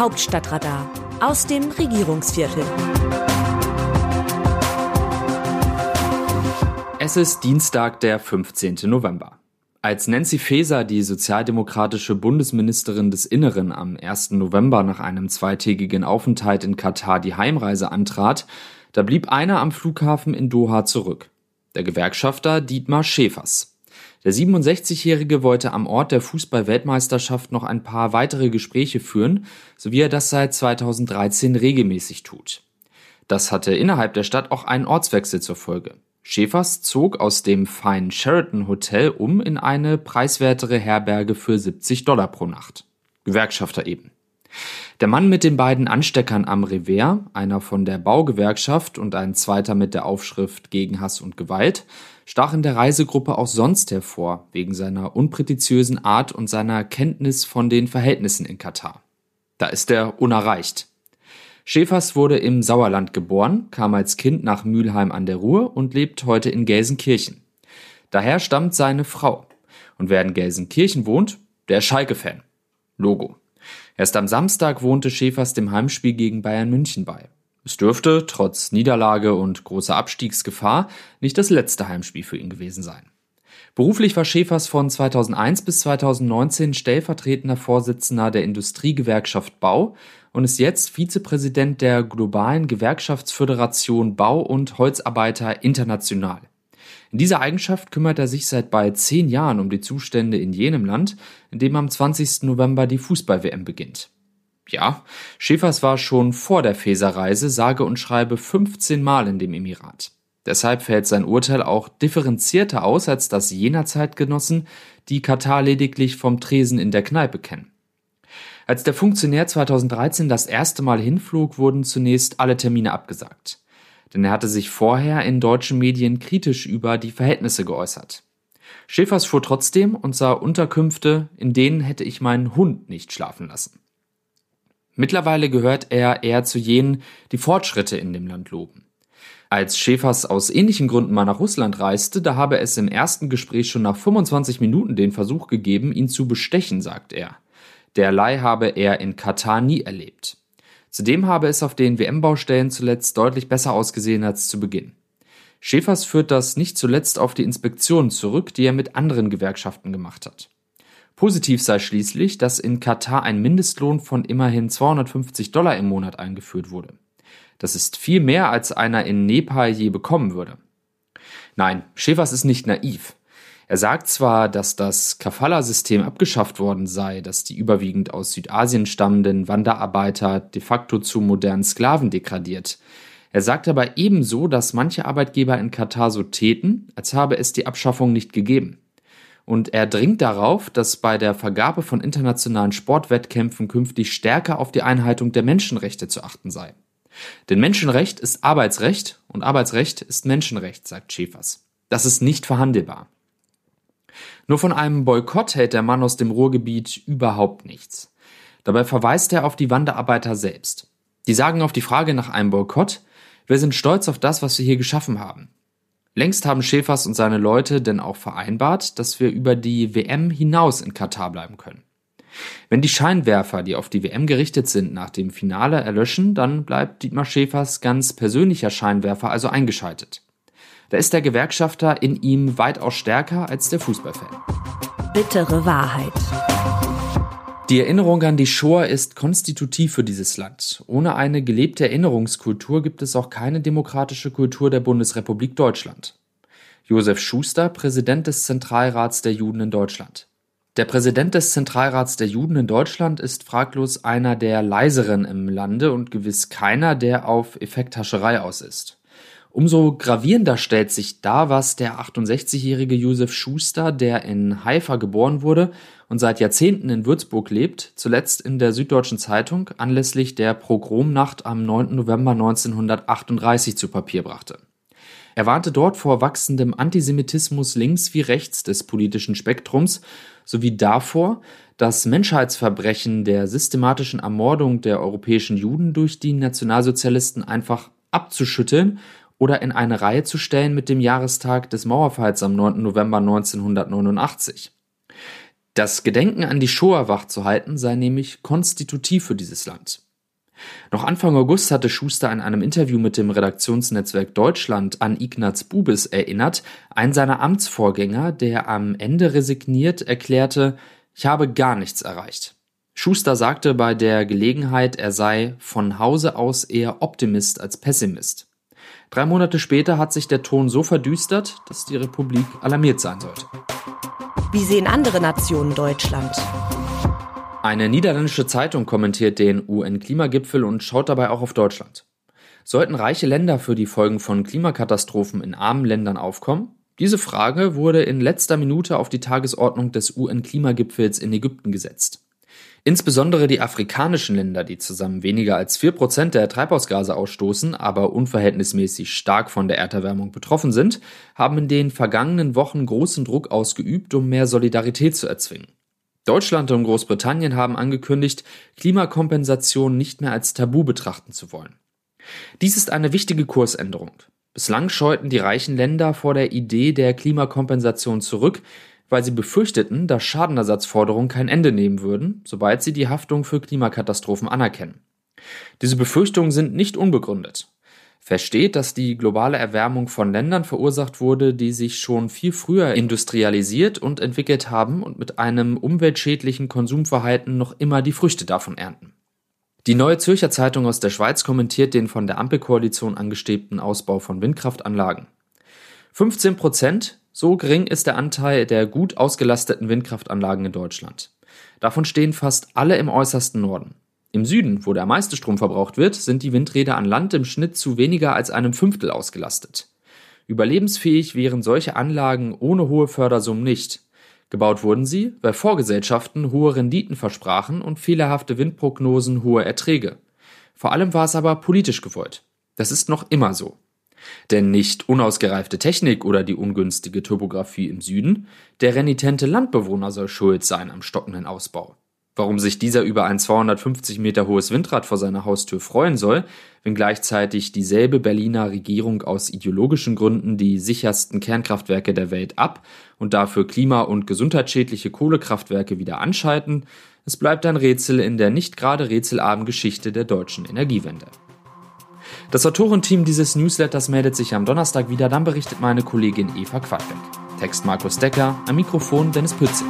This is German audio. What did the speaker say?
Hauptstadtradar aus dem Regierungsviertel. Es ist Dienstag, der 15. November. Als Nancy Faeser, die sozialdemokratische Bundesministerin des Inneren, am 1. November nach einem zweitägigen Aufenthalt in Katar die Heimreise antrat, da blieb einer am Flughafen in Doha zurück. Der Gewerkschafter Dietmar Schäfers. Der 67-Jährige wollte am Ort der Fußball-Weltmeisterschaft noch ein paar weitere Gespräche führen, so wie er das seit 2013 regelmäßig tut. Das hatte innerhalb der Stadt auch einen Ortswechsel zur Folge. Schäfers zog aus dem feinen Sheraton Hotel um in eine preiswertere Herberge für 70 Dollar pro Nacht. Gewerkschafter eben. Der Mann mit den beiden Ansteckern am Revers, einer von der Baugewerkschaft und ein zweiter mit der Aufschrift gegen Hass und Gewalt, stach in der Reisegruppe auch sonst hervor, wegen seiner unprätentiösen Art und seiner Kenntnis von den Verhältnissen in Katar. Da ist er unerreicht. Schäfers wurde im Sauerland geboren, kam als Kind nach Mülheim an der Ruhr und lebt heute in Gelsenkirchen. Daher stammt seine Frau. Und wer in Gelsenkirchen wohnt, der Schalke-Fan. Logo. Erst am Samstag wohnte Schäfers dem Heimspiel gegen Bayern München bei. Es dürfte, trotz Niederlage und großer Abstiegsgefahr, nicht das letzte Heimspiel für ihn gewesen sein. Beruflich war Schäfers von 2001 bis 2019 stellvertretender Vorsitzender der Industriegewerkschaft Bau und ist jetzt Vizepräsident der globalen Gewerkschaftsföderation Bau und Holzarbeiter International. In dieser Eigenschaft kümmert er sich seit bald zehn Jahren um die Zustände in jenem Land, in dem am 20. November die Fußball-WM beginnt. Ja, Schäfers war schon vor der Feser-Reise sage und schreibe 15 Mal in dem Emirat. Deshalb fällt sein Urteil auch differenzierter aus als das jener Zeitgenossen, die Katar lediglich vom Tresen in der Kneipe kennen. Als der Funktionär 2013 das erste Mal hinflog, wurden zunächst alle Termine abgesagt. Denn er hatte sich vorher in deutschen Medien kritisch über die Verhältnisse geäußert. Schäfers fuhr trotzdem und sah Unterkünfte, in denen hätte ich meinen Hund nicht schlafen lassen. Mittlerweile gehört er eher zu jenen, die Fortschritte in dem Land loben. Als Schäfers aus ähnlichen Gründen mal nach Russland reiste, da habe es im ersten Gespräch schon nach 25 Minuten den Versuch gegeben, ihn zu bestechen, sagt er. Derlei habe er in Katar nie erlebt. Zudem habe es auf den WM-Baustellen zuletzt deutlich besser ausgesehen als zu Beginn. Schäfers führt das nicht zuletzt auf die Inspektionen zurück, die er mit anderen Gewerkschaften gemacht hat. Positiv sei schließlich, dass in Katar ein Mindestlohn von immerhin 250 Dollar im Monat eingeführt wurde. Das ist viel mehr, als einer in Nepal je bekommen würde. Nein, Schäfers ist nicht naiv. Er sagt zwar, dass das Kafala-System abgeschafft worden sei, das die überwiegend aus Südasien stammenden Wanderarbeiter de facto zu modernen Sklaven degradiert. Er sagt aber ebenso, dass manche Arbeitgeber in Katar so täten, als habe es die Abschaffung nicht gegeben und er dringt darauf, dass bei der Vergabe von internationalen Sportwettkämpfen künftig stärker auf die Einhaltung der Menschenrechte zu achten sei. Denn Menschenrecht ist Arbeitsrecht und Arbeitsrecht ist Menschenrecht, sagt Schäfers. Das ist nicht verhandelbar. Nur von einem Boykott hält der Mann aus dem Ruhrgebiet überhaupt nichts. Dabei verweist er auf die Wanderarbeiter selbst. Die sagen auf die Frage nach einem Boykott, wir sind stolz auf das, was wir hier geschaffen haben. Längst haben Schäfers und seine Leute denn auch vereinbart, dass wir über die WM hinaus in Katar bleiben können. Wenn die Scheinwerfer, die auf die WM gerichtet sind, nach dem Finale erlöschen, dann bleibt Dietmar Schäfers ganz persönlicher Scheinwerfer also eingeschaltet. Da ist der Gewerkschafter in ihm weitaus stärker als der Fußballfan. Bittere Wahrheit. Die Erinnerung an die Shoah ist konstitutiv für dieses Land. Ohne eine gelebte Erinnerungskultur gibt es auch keine demokratische Kultur der Bundesrepublik Deutschland. Josef Schuster, Präsident des Zentralrats der Juden in Deutschland. Der Präsident des Zentralrats der Juden in Deutschland ist fraglos einer der leiseren im Lande und gewiss keiner, der auf Effekthascherei aus ist. Umso gravierender stellt sich dar, was der 68-jährige Josef Schuster, der in Haifa geboren wurde und seit Jahrzehnten in Würzburg lebt, zuletzt in der Süddeutschen Zeitung anlässlich der Progromnacht am 9. November 1938 zu Papier brachte. Er warnte dort vor wachsendem Antisemitismus links wie rechts des politischen Spektrums sowie davor, dass Menschheitsverbrechen der systematischen Ermordung der europäischen Juden durch die Nationalsozialisten einfach abzuschütteln oder in eine Reihe zu stellen mit dem Jahrestag des Mauerfalls am 9. November 1989. Das Gedenken an die Shoah wachzuhalten sei nämlich konstitutiv für dieses Land. Noch Anfang August hatte Schuster in einem Interview mit dem Redaktionsnetzwerk Deutschland an Ignaz Bubis erinnert, ein seiner Amtsvorgänger, der am Ende resigniert, erklärte, ich habe gar nichts erreicht. Schuster sagte bei der Gelegenheit, er sei von Hause aus eher Optimist als Pessimist. Drei Monate später hat sich der Ton so verdüstert, dass die Republik alarmiert sein sollte. Wie sehen andere Nationen Deutschland? Eine niederländische Zeitung kommentiert den UN-Klimagipfel und schaut dabei auch auf Deutschland. Sollten reiche Länder für die Folgen von Klimakatastrophen in armen Ländern aufkommen? Diese Frage wurde in letzter Minute auf die Tagesordnung des UN-Klimagipfels in Ägypten gesetzt. Insbesondere die afrikanischen Länder, die zusammen weniger als vier Prozent der Treibhausgase ausstoßen, aber unverhältnismäßig stark von der Erderwärmung betroffen sind, haben in den vergangenen Wochen großen Druck ausgeübt, um mehr Solidarität zu erzwingen. Deutschland und Großbritannien haben angekündigt, Klimakompensation nicht mehr als Tabu betrachten zu wollen. Dies ist eine wichtige Kursänderung. Bislang scheuten die reichen Länder vor der Idee der Klimakompensation zurück, weil sie befürchteten, dass Schadenersatzforderungen kein Ende nehmen würden, sobald sie die Haftung für Klimakatastrophen anerkennen. Diese Befürchtungen sind nicht unbegründet. Versteht, dass die globale Erwärmung von Ländern verursacht wurde, die sich schon viel früher industrialisiert und entwickelt haben und mit einem umweltschädlichen Konsumverhalten noch immer die Früchte davon ernten. Die Neue Zürcher Zeitung aus der Schweiz kommentiert den von der Ampelkoalition angestrebten Ausbau von Windkraftanlagen. 15 Prozent so gering ist der Anteil der gut ausgelasteten Windkraftanlagen in Deutschland. Davon stehen fast alle im äußersten Norden. Im Süden, wo der meiste Strom verbraucht wird, sind die Windräder an Land im Schnitt zu weniger als einem Fünftel ausgelastet. Überlebensfähig wären solche Anlagen ohne hohe Fördersummen nicht. Gebaut wurden sie, weil Vorgesellschaften hohe Renditen versprachen und fehlerhafte Windprognosen hohe Erträge. Vor allem war es aber politisch gewollt. Das ist noch immer so. Denn nicht unausgereifte Technik oder die ungünstige Topografie im Süden, der renitente Landbewohner soll schuld sein am stockenden Ausbau. Warum sich dieser über ein 250 Meter hohes Windrad vor seiner Haustür freuen soll, wenn gleichzeitig dieselbe Berliner Regierung aus ideologischen Gründen die sichersten Kernkraftwerke der Welt ab und dafür klima- und gesundheitsschädliche Kohlekraftwerke wieder anschalten, es bleibt ein Rätsel in der nicht gerade rätselarmen Geschichte der deutschen Energiewende. Das Autorenteam dieses Newsletters meldet sich am Donnerstag wieder, dann berichtet meine Kollegin Eva Quadbeck. Text Markus Decker, am Mikrofon Dennis Pützig.